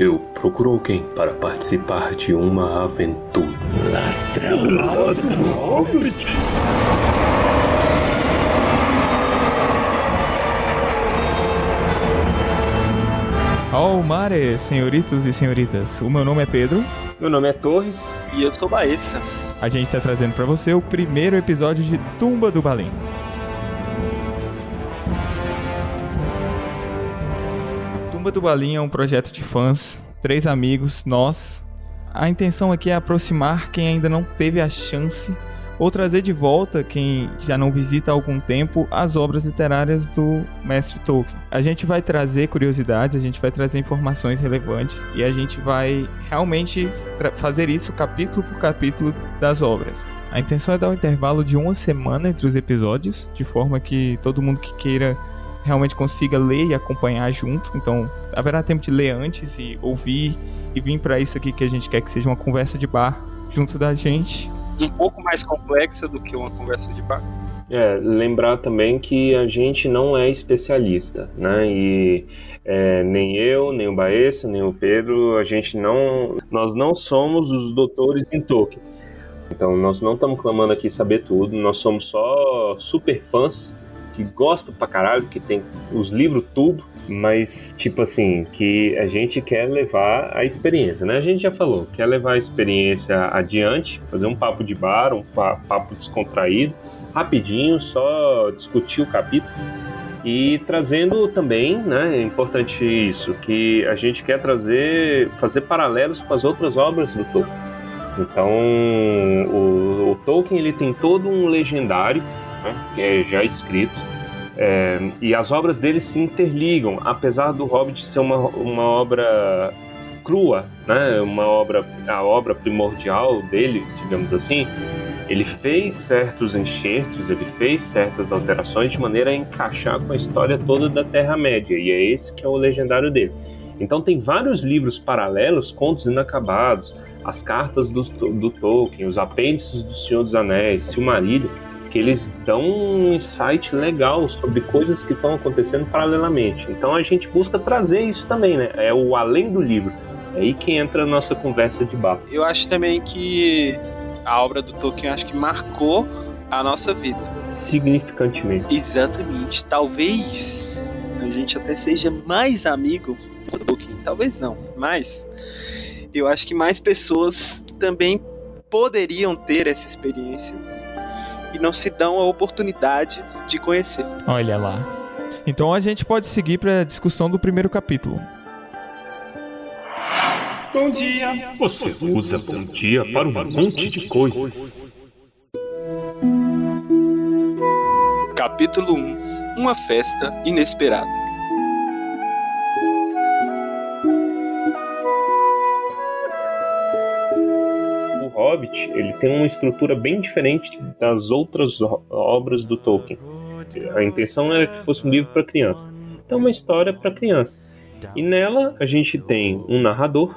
Eu procuro alguém para participar de uma aventura. Ladrão, ladrão, Ao mare, senhoritos e senhoritas. O meu nome é Pedro. Meu nome é Torres. E eu sou Baessa. A gente está trazendo para você o primeiro episódio de Tumba do Balim. Tumba do Balim é um projeto de fãs, três amigos, nós. A intenção aqui é aproximar quem ainda não teve a chance ou trazer de volta quem já não visita há algum tempo as obras literárias do mestre Tolkien. A gente vai trazer curiosidades, a gente vai trazer informações relevantes e a gente vai realmente fazer isso capítulo por capítulo das obras. A intenção é dar um intervalo de uma semana entre os episódios, de forma que todo mundo que queira realmente consiga ler e acompanhar junto. Então, haverá tempo de ler antes e ouvir e vir para isso aqui que a gente quer que seja uma conversa de bar junto da gente um pouco mais complexa do que uma conversa de bar. É, lembrar também que a gente não é especialista, né? E é, nem eu, nem o Baessa, nem o Pedro, a gente não. Nós não somos os doutores em Tolkien. Então, nós não estamos clamando aqui saber tudo, nós somos só super fãs que gostam pra caralho, que tem os livros tudo, mas tipo assim, que a gente quer levar a experiência, né? A gente já falou, quer levar a experiência adiante, fazer um papo de bar, um papo descontraído, rapidinho, só discutir o capítulo e trazendo também, né, é importante isso, que a gente quer trazer, fazer paralelos com as outras obras do Tolkien. Então, o, o Tolkien ele tem todo um legendário, né, já escrito, é, e as obras dele se interligam, apesar do Hobbit ser uma, uma obra crua, né? Uma obra, a obra primordial dele, digamos assim. Ele fez certos enxertos, ele fez certas alterações de maneira a encaixar com a história toda da Terra-média, e é esse que é o legendário dele. Então tem vários livros paralelos, contos inacabados, as cartas do, do Tolkien, os apêndices do Senhor dos Anéis, Silmarillion, que eles dão um insight legal sobre coisas que estão acontecendo paralelamente. Então a gente busca trazer isso também, né? É o além do livro. É aí que entra a nossa conversa de bar. Eu acho também que a obra do Tolkien acho que marcou a nossa vida. Significantemente. Exatamente. Talvez a gente até seja mais amigo do Tolkien. Talvez não, mas eu acho que mais pessoas também poderiam ter essa experiência e não se dão a oportunidade de conhecer. Olha lá. Então a gente pode seguir para a discussão do primeiro capítulo. Bom dia. Você usa bom dia para um monte de coisas. Capítulo 1 Uma festa inesperada. Hobbit ele tem uma estrutura bem diferente das outras obras do Tolkien. A intenção era que fosse um livro para criança. Então, uma história para criança. E nela a gente tem um narrador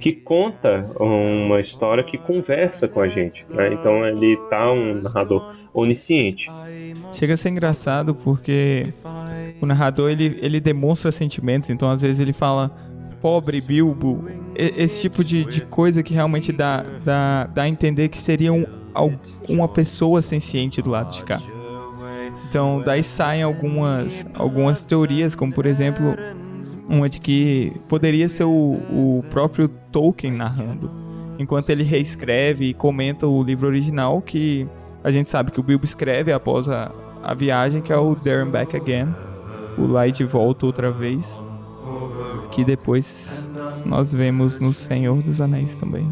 que conta uma história que conversa com a gente. Né? Então ele tá um narrador onisciente. Chega a ser engraçado porque o narrador ele, ele demonstra sentimentos, então às vezes ele fala pobre Bilbo, esse tipo de, de coisa que realmente dá, dá, dá a entender que seria um, uma pessoa senciente do lado de cá. Então, daí saem algumas, algumas teorias, como por exemplo, uma de que poderia ser o, o próprio Tolkien narrando, enquanto ele reescreve e comenta o livro original, que a gente sabe que o Bilbo escreve após a, a viagem, que é o There and Back Again, o Lá e de Volta outra vez que depois nós vemos no Senhor dos Anéis também.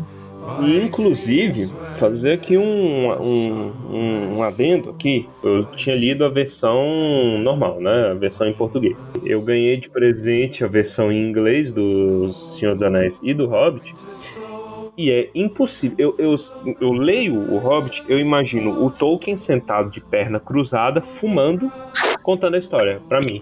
Inclusive, fazer aqui um, um, um, um, adendo aqui. Eu tinha lido a versão normal, né? A versão em português. Eu ganhei de presente a versão em inglês do Senhor dos Anéis e do Hobbit. E é impossível. Eu, eu, eu leio o Hobbit, eu imagino o Tolkien sentado de perna cruzada, fumando, contando a história para mim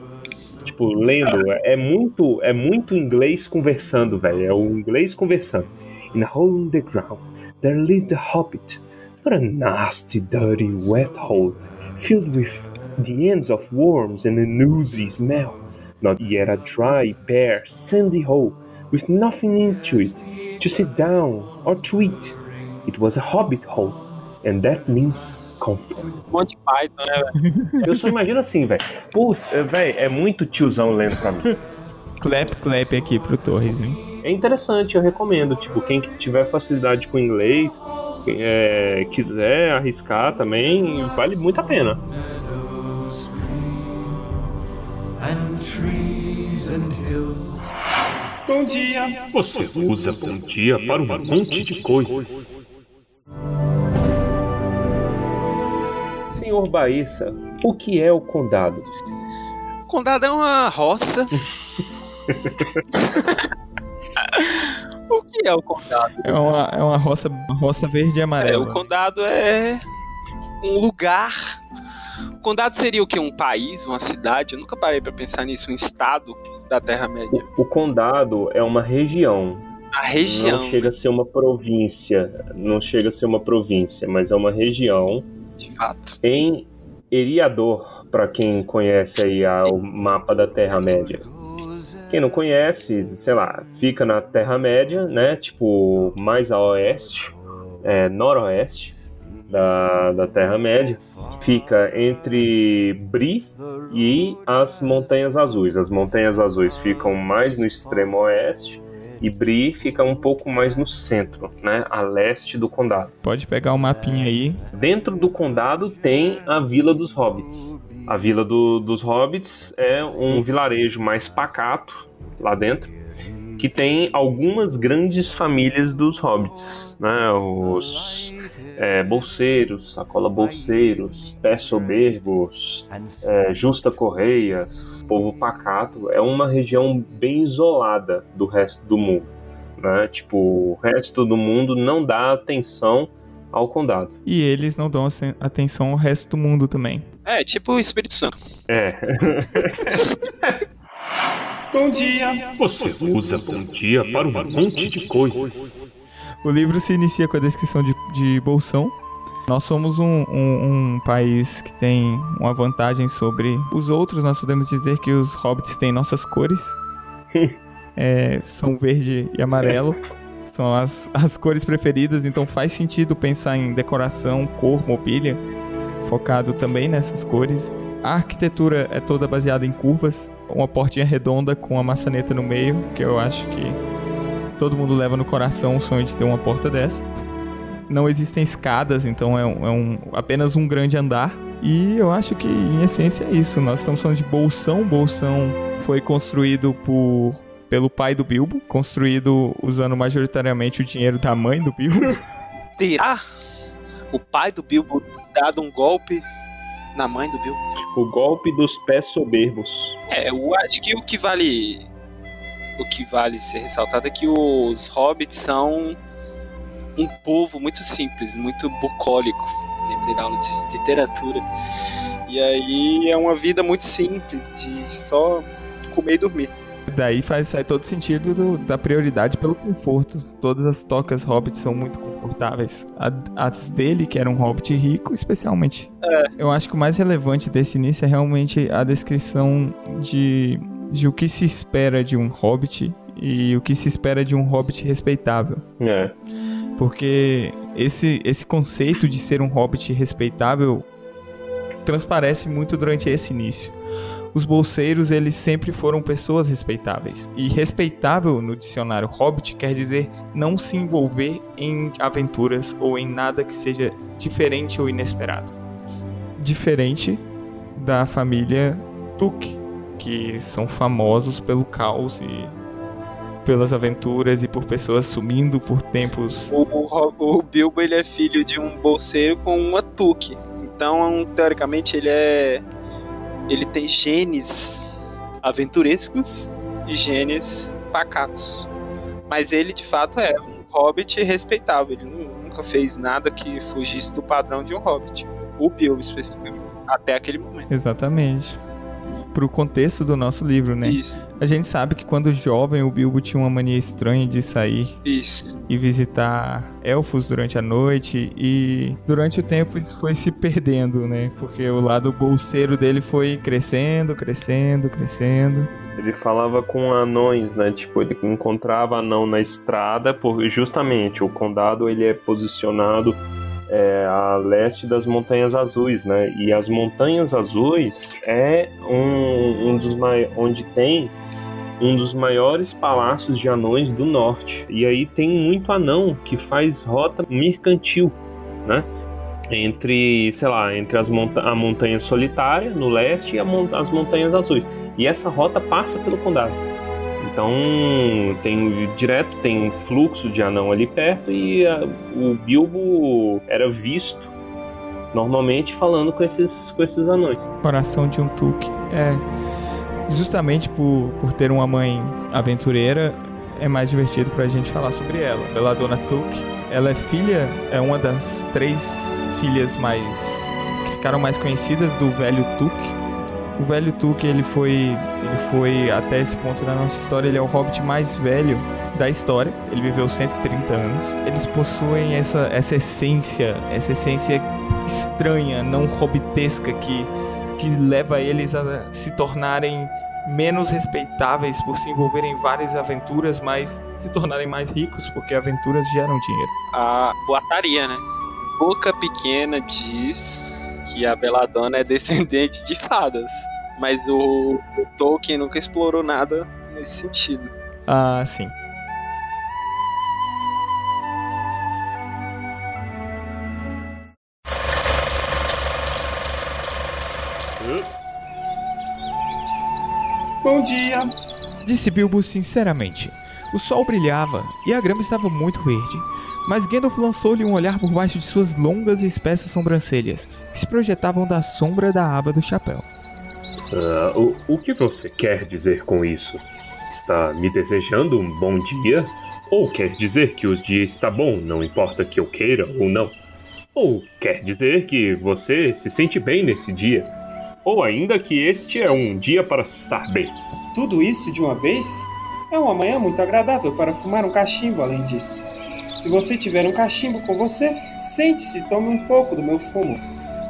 tipo, lendo, é muito, é muito inglês conversando, velho. É o inglês conversando. In a hole in the ground, there lived a hobbit, but a nasty, dirty, wet hole, filled with the ends of worms and an oozy smell. Not yet a dry, bare, sandy hole, with nothing into it, to sit down or to eat. It was a hobbit hole, and that means comfort. Monty Python, né, velho? Eu só imagino assim, velho. Putz, é, velho, é muito tiozão lendo pra mim. Clap, clap aqui pro Torres, hein? É interessante, eu recomendo. Tipo, quem que tiver facilidade com inglês, é, quiser arriscar também, vale muito a pena. and trees and hills. Bom dia. Você usa bom dia para um monte de coisas. Senhor Baissa, o que é o condado? Condado é uma roça. o que é o condado? É uma, é uma roça, uma roça verde e É, amarela. o condado é um lugar. O condado seria o que? Um país, uma cidade? Eu nunca parei pra pensar nisso. Um estado da Terra-média. O, o condado é uma região. A região. Não chega a ser uma província. Não chega a ser uma província, mas é uma região De fato. em Eriador, para quem conhece aí a- o mapa da Terra-média. Quem não conhece, sei lá, fica na Terra-média, né? Tipo, mais a oeste, é, noroeste da, da Terra-média. Fica entre Bri e as Montanhas Azuis. As Montanhas Azuis ficam mais no extremo oeste e Bri fica um pouco mais no centro, né? A leste do condado. Pode pegar o mapinha aí. Dentro do condado tem a Vila dos Hobbits. A Vila do- dos Hobbits é um vilarejo mais pacato lá dentro, que tem algumas grandes famílias dos Hobbits, né? Os é, bolseiros, sacola bolseiros, pé soberbos, é, justa correias, povo pacato. É uma região bem isolada do resto do mundo. Né? Tipo, o resto do mundo não dá atenção ao condado. E eles não dão aten- atenção ao resto do mundo também. É, tipo o Espírito Santo. É, Bom dia. Você usa bom dia para um monte de coisas. O livro se inicia com a descrição de, de Bolsão. Nós somos um, um- um país que tem uma vantagem sobre os outros. Nós podemos dizer que os hobbits têm nossas cores. É, são verde e amarelo. São as, as cores preferidas, então faz sentido pensar em decoração, cor, mobília, focado também nessas cores. A arquitetura é toda baseada em curvas, uma portinha redonda com uma maçaneta no meio, que eu acho que todo mundo leva no coração o sonho de ter uma porta dessa. Não existem escadas, então é, um- é um- apenas um grande andar. E eu acho que, em essência, é isso. Nós estamos falando de Bolsão. Bolsão foi construído por, pelo pai do Bilbo, construído usando majoritariamente o dinheiro da mãe do Bilbo. Terá o pai do Bilbo dado um golpe na mãe do Bilbo? o golpe dos pés soberbos. É, eu acho que o que vale. O que vale ser ressaltado é que os hobbits são um povo muito simples, muito bucólico. Lembrei da aula de literatura. E aí é uma vida muito simples, de só comer e dormir. Daí faz sai todo sentido do- da prioridade pelo conforto. Todas as tocas hobbits são muito confortáveis. A- As dele, que era um hobbit rico, especialmente. Eu acho que o mais relevante desse início é realmente a descrição de, de o que se espera de um hobbit e o que se espera de um hobbit respeitável. É. Porque esse, esse conceito de ser um hobbit respeitável transparece muito durante esse início. Os bolseiros, eles sempre foram pessoas respeitáveis. E respeitável no dicionário hobbit quer dizer não se envolver em aventuras ou em nada que seja diferente ou inesperado. Diferente da família Tuque, que são famosos pelo caos e pelas aventuras e por pessoas sumindo por tempos O, o, o Bilbo ele é filho de um bolseiro com uma tuque. Então, teoricamente, ele é. Ele tem genes aventurescos e genes pacatos. Mas ele, de fato, é um hobbit respeitável. Ele nu- nunca fez nada que fugisse do padrão de um hobbit. O Bilbo, especificamente. Até aquele momento. Exatamente. Pro contexto do nosso livro, né? Isso, A gente sabe que quando jovem o Bilbo tinha uma mania estranha de sair isso. e visitar elfos durante a noite e durante o tempo isso foi se perdendo, né? Porque o lado bolseiro dele foi crescendo, crescendo, crescendo. Ele falava com anões, né? Tipo, ele encontrava anão na estrada, porque justamente o condado ele é posicionado é, a leste das Montanhas Azuis, né? E as Montanhas Azuis é um, um dos onde tem um dos maiores palácios de anões do norte. E aí tem muito anão que faz rota mercantil, né? Entre, sei lá, entre as monta a montanha solitária no leste e mon as montanhas azuis. E essa rota passa pelo condado. Então tem direto tem fluxo de anão ali perto e a, o Bilbo era visto normalmente falando com esses com esses anões. Coração de um Tuque é justamente por, por ter uma mãe aventureira é mais divertido pra gente falar sobre ela. Pela dona Tuque, ela é filha, é uma das três filhas mais que ficaram mais conhecidas do velho Tuque. O velho Tuque, ele foi, ele foi até esse ponto da nossa história, ele é o hobbit mais velho da história. Ele viveu 130 anos. Eles possuem essa essa essência, essa essência estranha, não hobbitesca que que leva eles a se tornarem menos respeitáveis por se envolverem em várias aventuras, mas se tornarem mais ricos porque aventuras geram dinheiro. A boataria, né? Boca Pequena diz que a Beladona é descendente de fadas. Mas o, o Tolkien nunca explorou nada nesse sentido. Ah, sim. Bom dia. Disse Bilbo sinceramente. O sol brilhava e a grama estava muito verde, mas Gandalf lançou-lhe um olhar por baixo de suas longas e espessas sobrancelhas, que se projetavam da sombra da aba do chapéu. Ah, o, o que você quer dizer com isso? Está me desejando um bom dia? Ou quer dizer que o dia está bom, não importa que eu queira ou não? Ou quer dizer que você se sente bem nesse dia? Ou ainda que este é um dia para se estar bem? Tudo isso de uma vez? É uma manhã muito agradável para fumar um cachimbo, além disso. Se você tiver um cachimbo com você, sente-se e tome um pouco do meu fumo.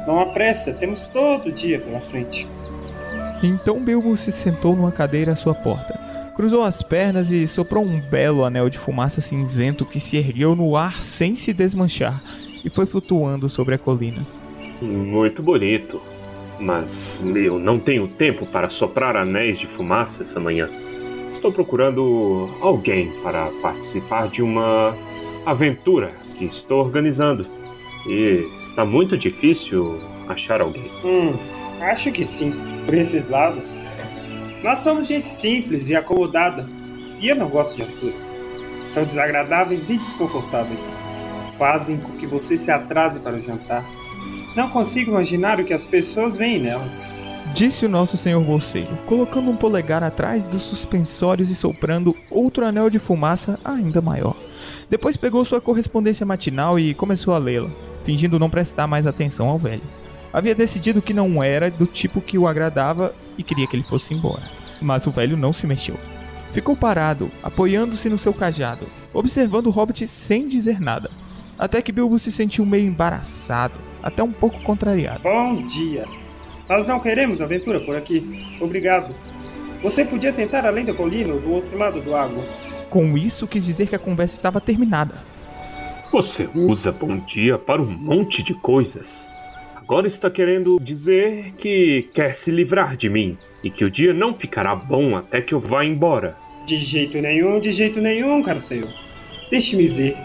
Não há pressa, temos todo o dia pela frente. Então Bilbo se sentou numa cadeira à sua porta, cruzou as pernas e soprou um belo anel de fumaça cinzento que se ergueu no ar sem se desmanchar e foi flutuando sobre a colina. Muito bonito. Mas eu não tenho tempo para soprar anéis de fumaça essa manhã. Estou procurando alguém para participar de uma aventura que estou organizando. E está muito difícil achar alguém. Hum, acho que sim. Por esses lados. Nós somos gente simples e acomodada. E eu não gosto de aventuras. São desagradáveis e desconfortáveis. Fazem com que você se atrase para o jantar. Não consigo imaginar o que as pessoas veem nelas. Disse o nosso senhor bolseiro, colocando um polegar atrás dos suspensórios e soprando outro anel de fumaça ainda maior. Depois pegou sua correspondência matinal e começou a lê-la, fingindo não prestar mais atenção ao velho. Havia decidido que não era do tipo que o agradava e queria que ele fosse embora. Mas o velho não se mexeu. Ficou parado, apoiando-se no seu cajado, observando o hobbit sem dizer nada. Até que Bilbo se sentiu meio embaraçado, até um pouco contrariado. Bom dia. Nós não queremos aventura por aqui. Obrigado. Você podia tentar além da colina ou do outro lado do água. Com isso, quis dizer que a conversa estava terminada. Você usa bom dia para um monte de coisas. Agora está querendo dizer que quer se livrar de mim e que o dia não ficará bom até que eu vá embora. De jeito nenhum, de jeito nenhum, caro senhor. Deixe-me ver.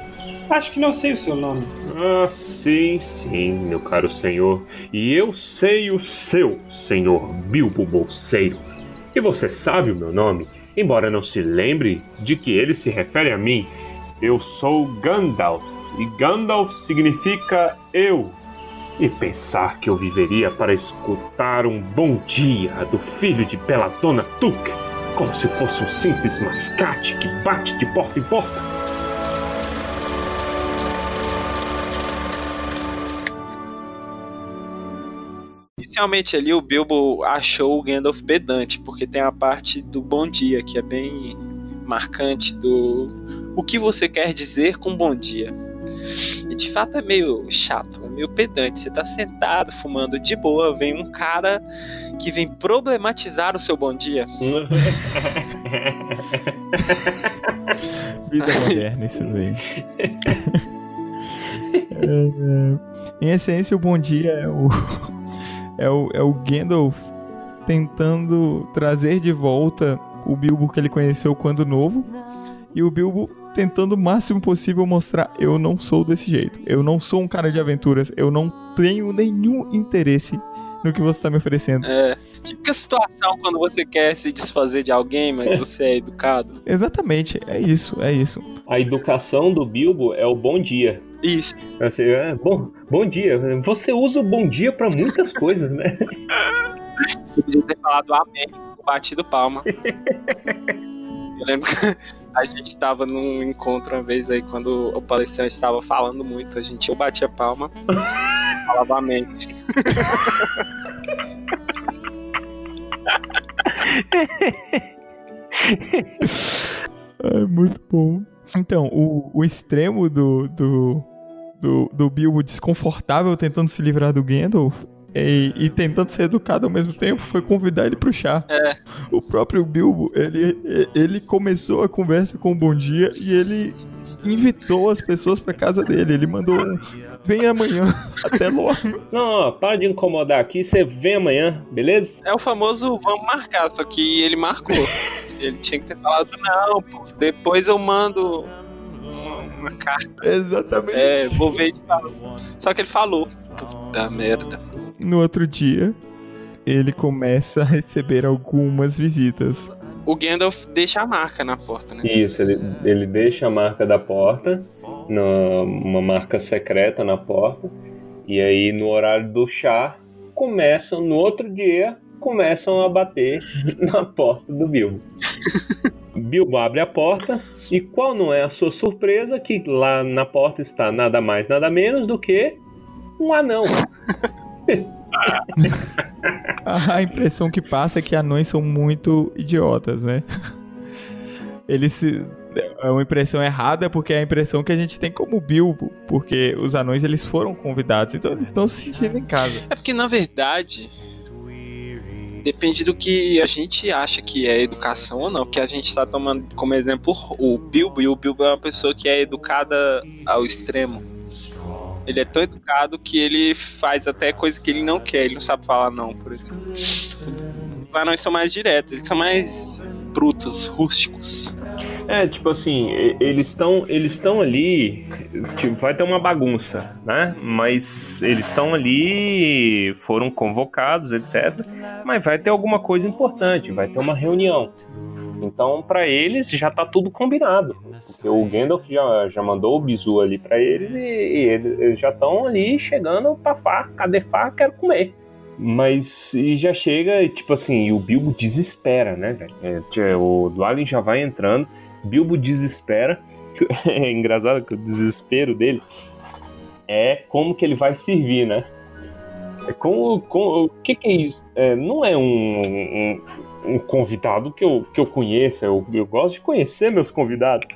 Acho que não sei o seu nome. Ah, sim, sim, meu caro senhor. E eu sei o seu, senhor Bilbo Bolseiro. E você sabe o meu nome, embora não se lembre de que ele se refere a mim. Eu sou Gandalf, e Gandalf significa eu. E pensar que eu viveria para escutar um bom dia do filho de Belladonna Tuk, como se fosse um simples mascate que bate de porta em porta. Inicialmente ali o Bilbo achou o Gandalf pedante, porque tem a parte do bom dia, que é bem marcante do o que você quer dizer com bom dia. E de fato é meio chato, é meio pedante. Você tá sentado fumando de boa, vem um cara que vem problematizar o seu bom dia. Vida moderna, isso daí. é, em essência, o bom dia é o, é o, é o Gandalf tentando trazer de volta o Bilbo que ele conheceu quando novo. E o Bilbo tentando o máximo possível mostrar: eu não sou desse jeito. Eu não sou um cara de aventuras. Eu não tenho nenhum interesse no que você está me oferecendo. É. Típica situação quando você quer se desfazer de alguém, mas você é educado. Exatamente, é isso, é isso. A educação do Bilbo é o bom dia. Isso. Assim, é, bom, bom dia. Você usa o bom dia para muitas coisas, né? Eu podia ter falado amém, batido palma. Eu lembro que a gente estava num encontro uma vez aí, quando o palestrante estava falando muito, a gente eu batia palma falava amém. é muito bom. Então, o, o extremo do, do, do, do Bilbo desconfortável tentando se livrar do Gandalf e, e, tentando ser educado ao mesmo tempo foi convidar ele pro chá. É. O próprio Bilbo, ele, ele começou a conversa com o Bom Dia e ele invitou as pessoas pra casa dele. Ele mandou um vem amanhã, até logo. Não, não, para de incomodar aqui, você vem amanhã, beleza? É o famoso vamos marcar, só que ele marcou. ele tinha que ter falado, não, pô, depois eu mando uma, carta. Exatamente. É, vou ver de fato. Só que ele falou. Puta merda. No outro dia, ele começa a receber algumas visitas o Gandalf deixa a marca na porta, né? Isso, ele, ele deixa a marca da porta, no, uma marca secreta na porta, e aí no horário do chá, começam, no outro dia, começam a bater na porta do Bilbo. Bilbo abre a porta, e qual não é a sua surpresa que lá na porta está nada mais, nada menos do que um anão. a impressão que passa é que anões são muito idiotas, né? Eles se. É uma impressão errada porque é a impressão que a gente tem como Bilbo, porque os anões eles foram convidados, então eles estão se sentindo em casa. É porque na verdade depende do que a gente acha que é educação ou não, porque a gente está tomando como exemplo o Bilbo e o Bilbo é uma pessoa que é educada ao extremo. Ele é tão educado que ele faz até coisa que ele não quer, ele não sabe falar não, por exemplo. Os anões são mais diretos, eles são mais brutos, rústicos. É, tipo assim, eles estão eles estão ali, tipo, vai ter uma bagunça, né? Mas eles estão ali, foram convocados, etc. Mas vai ter alguma coisa importante, vai ter uma reunião. Então, para eles já tá tudo combinado. Porque o Gandalf já, já mandou o bizu ali para eles e, e, eles já estão ali chegando pra Fá. Cadê Fá? Quero comer. Mas e já chega, tipo assim, e o Bilbo desespera, né, velho? É, o Dwalin já vai entrando, Bilbo desespera. É engraçado que o desespero dele é como que ele vai servir, né? É com, com, o que, que é isso? É, não é um, um, um, convidado que eu, que eu conheça, eu, eu gosto de conhecer meus convidados.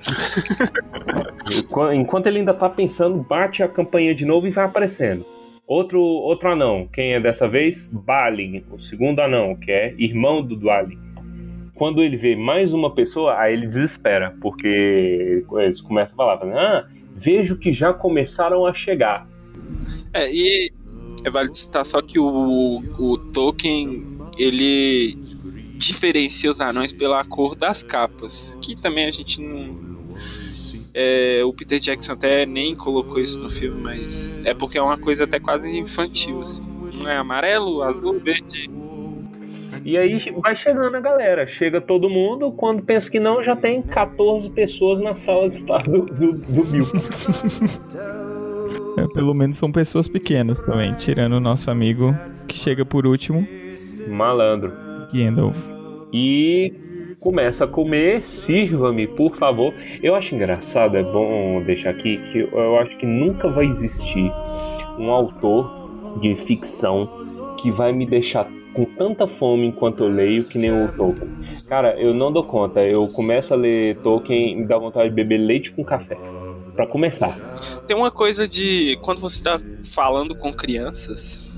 Enquanto ele ainda tá pensando, bate a campanha de novo e vai aparecendo. Outro, outro anão, quem é dessa vez? Balin, o segundo anão, que é irmão do Dwalin. Quando ele vê mais uma pessoa, aí ele desespera, porque eles começam a falar, ah, vejo que já começaram a chegar. É, e é válido citar só que o, o Tolkien, ele diferencia os anões pela cor das capas, que também a gente não é, o Peter Jackson até nem colocou isso no filme, mas é porque é uma coisa até quase infantil, assim. Não é amarelo, azul, verde. E aí vai chegando a galera, chega todo mundo, quando pensa que não, já tem 14 pessoas na sala de estar do, do, do Bill. É, pelo menos são pessoas pequenas também, tirando o nosso amigo que chega por último. Malandro. Gandalf. E começa a comer, sirva-me, por favor. Eu acho engraçado, é bom deixar aqui, que eu acho que nunca vai existir um autor de ficção que vai me deixar com tanta fome enquanto eu leio que nem o Tolkien. Cara, eu não dou conta. Eu começo a ler Tolkien e me dá vontade de beber leite com café. Para começar. Tem uma coisa de quando você está falando com crianças,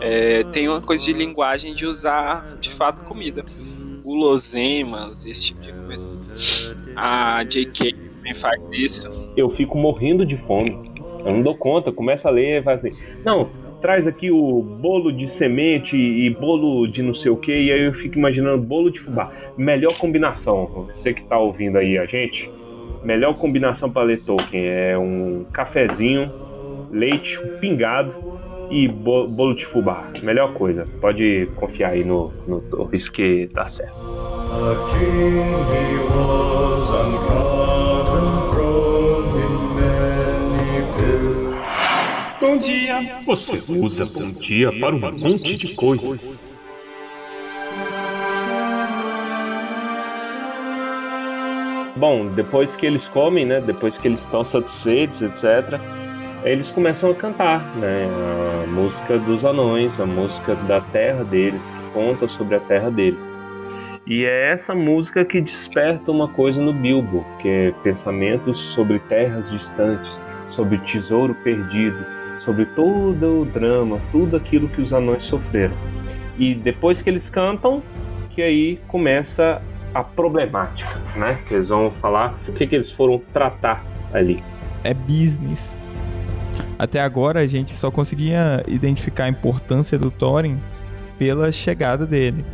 é, tem uma coisa de linguagem de usar de fato comida. Guloseimas, esse tipo de coisa. A J.K. também faz isso. Eu fico morrendo de fome. Eu não dou conta, começa a ler e faz assim. Não, traz aqui o bolo de semente e bolo de não sei o que, e aí eu fico imaginando bolo de fubá. Melhor combinação, você que tá ouvindo aí a gente, melhor combinação para ler Tolkien é um cafezinho, leite, um pingado e bolo de fubá. Melhor coisa, pode confiar aí no, no Torres que tá certo. Bom dia. Você usa bom dia para um monte de coisas. Bom, depois que eles comem, né? Depois que eles estão satisfeitos, etc. Eles começam a cantar, né? A música dos anões, a música da terra deles, que conta sobre a terra deles. E é essa música que desperta uma coisa no Bilbo, que é pensamentos sobre terras distantes, sobre tesouro perdido, sobre todo o drama, tudo aquilo que os anões sofreram. E depois que eles cantam, que aí começa a problemática, né? Que eles vão falar o que, que eles foram tratar ali. É business. Até agora a gente só conseguia identificar a importância do Thorin pela chegada dele.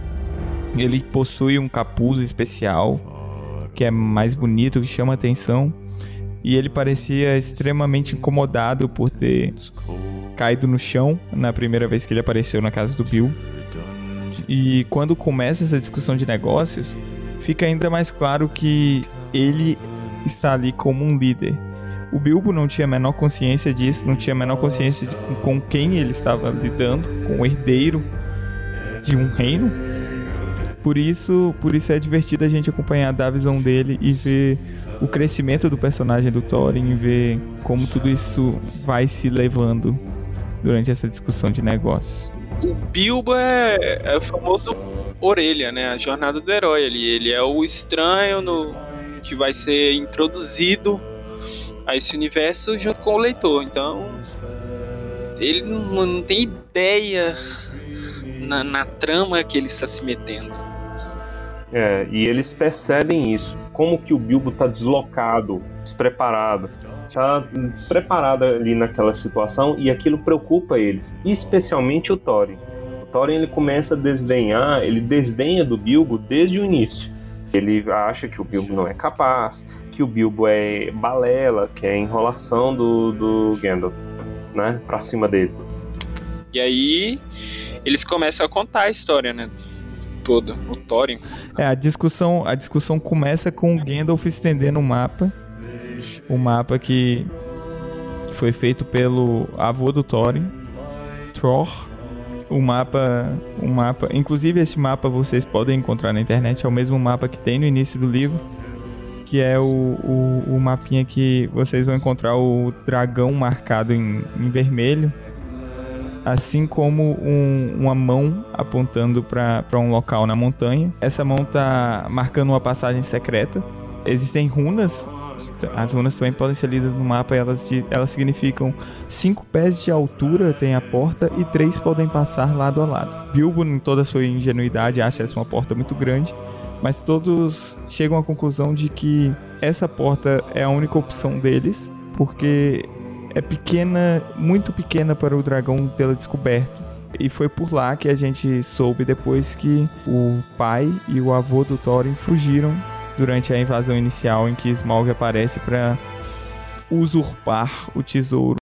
Ele possui um capuz especial que é mais bonito, que chama atenção e ele parecia extremamente incomodado por ter caído no chão na primeira vez que ele apareceu na casa do Bill. E quando começa essa discussão de negócios, fica ainda mais claro que ele está ali como um líder. O Bilbo não tinha a menor consciência disso, não tinha a menor consciência de com quem ele estava lidando, com o herdeiro de um reino. Por isso, por isso é divertido a gente acompanhar da visão dele e ver o crescimento do personagem do Thorin ver como tudo isso vai se levando durante essa discussão de negócios. O Bilbo é, é famoso orelha, né? A jornada do herói ali. Ele é o estranho no que vai ser introduzido a esse universo junto com o leitor. Então, ele não, não tem ideia na, na trama que ele está se metendo. É, e eles percebem isso. Como que o Bilbo tá deslocado, despreparado. Tá despreparado ali naquela situação e aquilo preocupa eles, especialmente o Thorin. Thorin ele começa a desdenhar, ele desdenha do Bilbo desde o início. Ele acha que o Bilbo não é capaz, que o Bilbo é balela, que é enrolação do, do Gandalf, né, pra cima dele. E aí eles começam a contar a história, né? toda, o Thorin. É, a discussão, a discussão começa com o Gandalf estendendo o mapa. O mapa que foi feito pelo avô do Thorin, Thor. O mapa, o mapa, inclusive esse mapa vocês podem encontrar na internet, é o mesmo mapa que tem no início do livro, que é o, o, o mapinha que vocês vão encontrar o dragão marcado em, em vermelho assim como um, uma mão apontando para um local na montanha. Essa mão está marcando uma passagem secreta. Existem runas. As runas também podem ser lidas no mapa e elas, elas significam cinco pés de altura tem a porta e três podem passar lado a lado. Bilbo, em toda a sua ingenuidade, acha essa uma porta muito grande, mas todos chegam à conclusão de que essa porta é a única opção deles, porque é pequena, muito pequena para o dragão pela descoberta. E foi por lá que a gente soube depois que o pai e o avô do Thorin fugiram durante a invasão inicial em que Smaug aparece para usurpar o tesouro.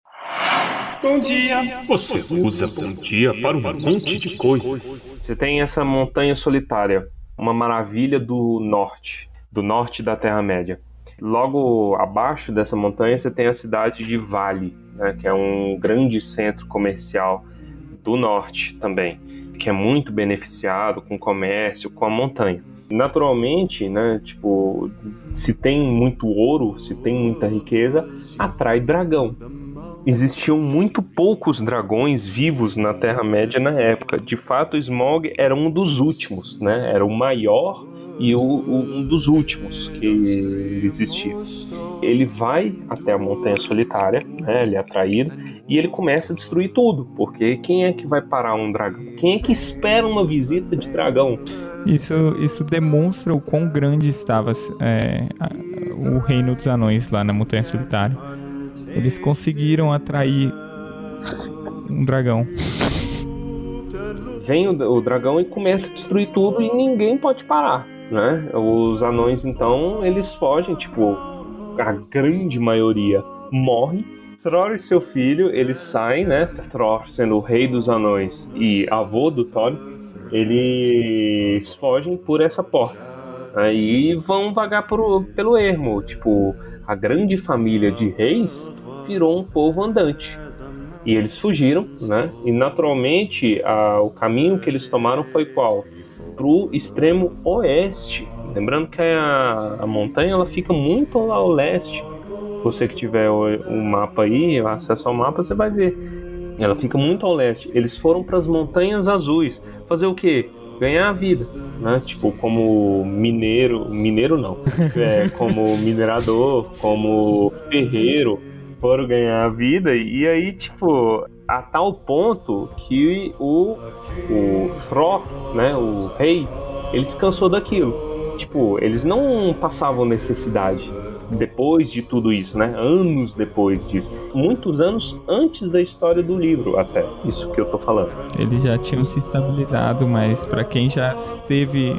Bom dia. Você usa bom dia para um monte de coisas. Você tem essa montanha solitária, uma maravilha do norte, do norte da Terra-média. Logo abaixo dessa montanha você tem a cidade de Vale, né, que é um grande centro comercial do norte também, que é muito beneficiado com o comércio, com a montanha. Naturalmente, né, tipo, se tem muito ouro, se tem muita riqueza, atrai dragão. Existiam muito poucos dragões vivos na Terra-média na época. De fato, Smog era um dos últimos, né? Era o maior e o, o, um dos últimos que existia. Ele vai até a Montanha Solitária, né, ele é atraído, e ele começa a destruir tudo, porque quem é que vai parar um dragão? Quem é que espera uma visita de dragão? Isso, isso demonstra o quão grande estava é, o reino dos anões lá na Montanha Solitária. Eles conseguiram atrair um dragão. Vem o, o dragão e começa a destruir tudo e ninguém pode parar né? Os anões, então, eles fogem, tipo, a grande maioria morre. Thror e seu filho, eles saem, né? Thror sendo o rei dos anões e avô do Thor, eles fogem por essa porta. Aí vão vagar por, pelo ermo. Tipo, a grande família de reis virou um povo andante. E eles fugiram, né? E naturalmente a, o caminho que eles tomaram foi qual? pro extremo oeste. Lembrando que a, a montanha ela fica muito lá ao leste. Você que tiver o, o mapa aí, acesso ao mapa, você vai ver. Ela fica muito ao leste. Eles foram para as montanhas azuis. Fazer o quê? Ganhar a vida, né? Tipo, como mineiro, mineiro não, é, como minerador, como ferreiro, foram ganhar a vida. E aí, tipo, a tal ponto que o, o Thror, né, o rei, ele se cansou daquilo. Tipo, eles não passavam necessidade depois de tudo isso, né? Anos depois disso. Muitos anos antes da história do livro, até. Isso que eu tô falando. Eles já tinham se estabilizado, mas para quem já esteve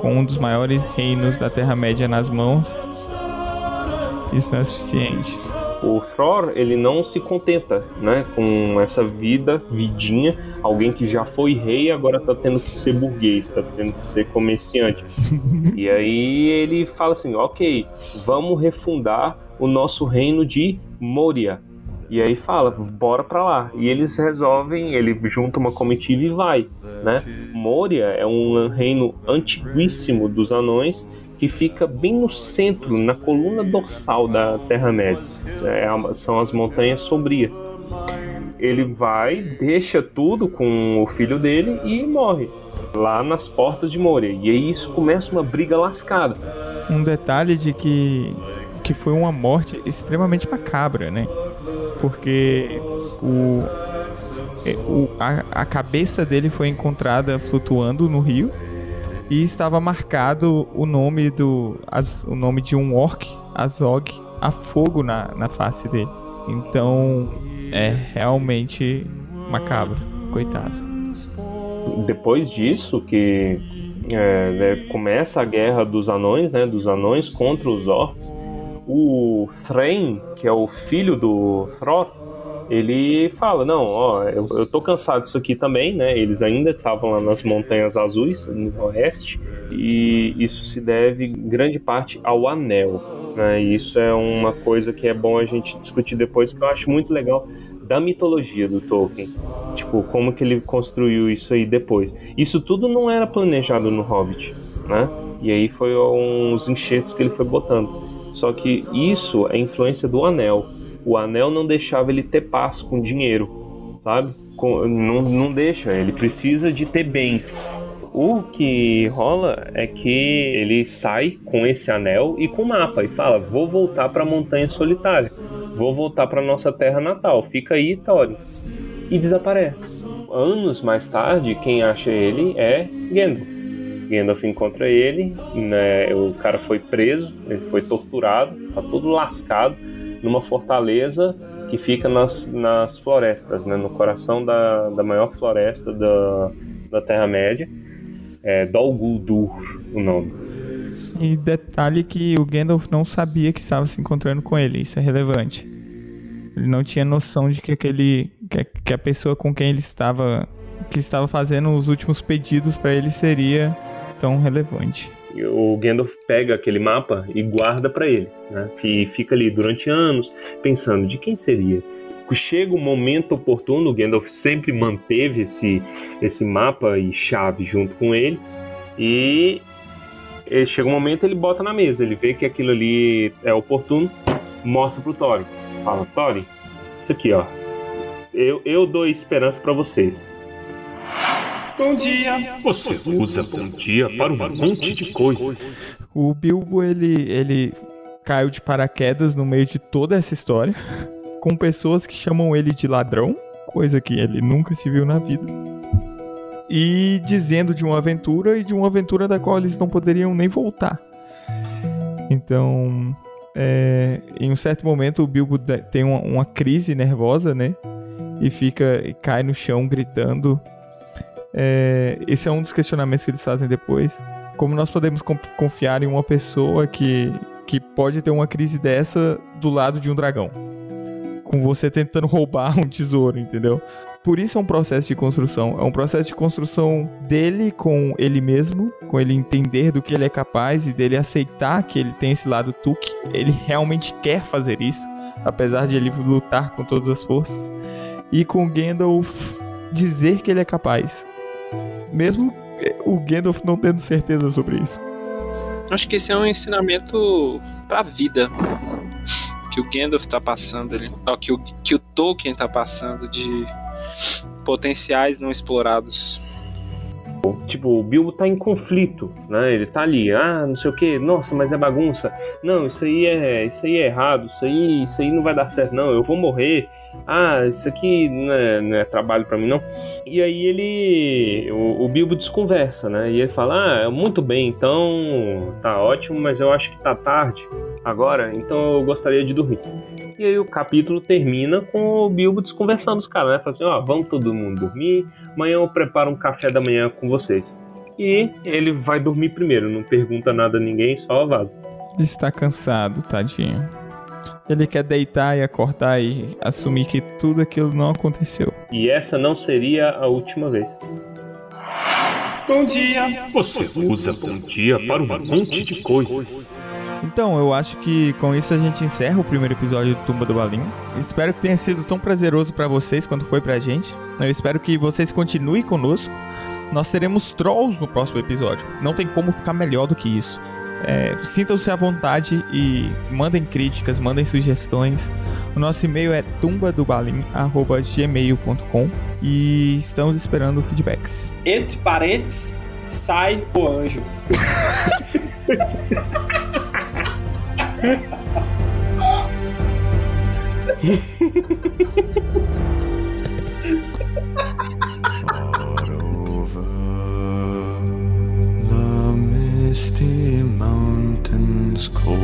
com um dos maiores reinos da Terra-média nas mãos, isso não é suficiente o Thor ele não se contenta, né, com essa vida, vidinha, alguém que já foi rei agora tá tendo que ser burguês, tá tendo que ser comerciante. e aí ele fala assim, ok, vamos refundar o nosso reino de Moria. E aí fala, bora pra lá. E eles resolvem, ele junta uma comitiva e vai, né? Moria é um reino antiguíssimo dos anões que fica bem no centro, na coluna dorsal da Terra-média. É, são as Montanhas Sombrias. Ele vai, deixa tudo com o filho dele e morre lá nas portas de Moria. E aí isso começa uma briga lascada. Um detalhe de que, que foi uma morte extremamente macabra, né? Porque o, o, a, a cabeça dele foi encontrada flutuando no rio e estava marcado o nome do as, o nome de um orc, Azog, a fogo na, na face dele. Então é realmente macabro, coitado. Depois disso que é, né, começa a guerra dos anões, né, dos anões contra os orcs, o Thrain, que é o filho do Throt, ele fala, não, ó, eu, eu tô cansado disso aqui também, né? Eles ainda estavam lá nas Montanhas Azuis, no oeste, e isso se deve grande parte ao anel, né? E isso é uma coisa que é bom a gente discutir depois, que eu acho muito legal da mitologia do Tolkien. Tipo, como que ele construiu isso aí depois. Isso tudo não era planejado no Hobbit, né? E aí foi uns enxertos que ele foi botando. Só que isso é influência do anel o anel não deixava ele ter paz com dinheiro, sabe? Com, não, não deixa, ele precisa de ter bens. O que rola é que ele sai com esse anel e com o mapa e fala: Vou voltar para a Montanha Solitária, vou voltar para nossa terra natal, fica aí, Thorin. E desaparece. Anos mais tarde, quem acha ele é Gandalf. Gandalf encontra ele, né, o cara foi preso, ele foi torturado, tá todo lascado numa fortaleza que fica nas, nas florestas, né, no coração da, da maior floresta da, da Terra-média. É Dol Guldur, o nome. E detalhe que o Gandalf não sabia que estava se encontrando com ele, isso é relevante. Ele não tinha noção de que aquele que, que a pessoa com quem ele estava que estava fazendo os últimos pedidos para ele seria tão relevante o Gandalf pega aquele mapa e guarda para ele, né? E fica ali durante anos pensando de quem seria. Chega o momento oportuno, o Gandalf sempre manteve esse, esse mapa e chave junto com ele, e ele chega um momento ele bota na mesa, ele vê que aquilo ali é oportuno, mostra pro Thorin. Fala, Thorin, isso aqui, ó. Eu, eu dou esperança para vocês. Bom dia. Você usa bom dia para um monte de coisas. O Bilbo, ele, ele caiu de paraquedas no meio de toda essa história, com pessoas que chamam ele de ladrão, coisa que ele nunca se viu na vida. E dizendo de uma aventura e de uma aventura da qual eles não poderiam nem voltar. Então, é, em um certo momento, o Bilbo tem uma, uma crise nervosa, né? E fica e cai no chão gritando é, esse é um dos questionamentos que eles fazem depois. Como nós podemos confiar em uma pessoa que, que pode ter uma crise dessa do lado de um dragão? Com você tentando roubar um tesouro, entendeu? Por isso é um processo de construção. É um processo de construção dele com ele mesmo, com ele entender do que ele é capaz e dele aceitar que ele tem esse lado Tuk. Ele realmente quer fazer isso, apesar de ele lutar com todas as forças. E com Gandalf dizer que ele é capaz mesmo o Gandalf não tendo certeza sobre isso. Acho que esse é um ensinamento pra vida que o Gandalf tá passando ali, ó, que o, que o Tolkien tá passando de potenciais não explorados. Tipo, o Bilbo tá em conflito, né? Ele tá ali, ah, não sei o que, nossa, mas é bagunça. Não, isso aí é, isso aí é errado, isso aí, isso aí não vai dar certo, não. Eu vou morrer ah, isso aqui não é, não é trabalho para mim não. E aí ele, o, o, Bilbo desconversa, né? E ele fala, ah, muito bem, então tá ótimo, mas eu acho que tá tarde agora, então eu gostaria de dormir. E aí o capítulo termina com o Bilbo desconversando os caras, né? Fala assim, ó, oh, vamos todo mundo dormir, amanhã eu preparo um café da manhã com vocês. E ele vai dormir primeiro, não pergunta nada a ninguém, só vaza. Está cansado, tadinho. Ele quer deitar e acordar e assumir que tudo aquilo não aconteceu. E essa não seria a última vez. Bom dia. Você usa bom dia para um monte de coisas. Então, eu acho que com isso a gente encerra o primeiro episódio do Tumba do Balim. Espero que tenha sido tão prazeroso para vocês quanto foi pra gente. Eu espero que vocês continuem conosco. Nós teremos trolls no próximo episódio. Não tem como ficar melhor do que isso. É, Sintam-se à vontade e mandem críticas, mandem sugestões. O nosso e-mail é tumbadobalim.gmail.com e estamos esperando feedbacks. Entre parentes, sai o anjo. misty mountains cold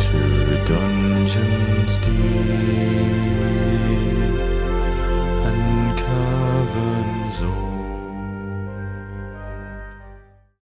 to dungeons deep.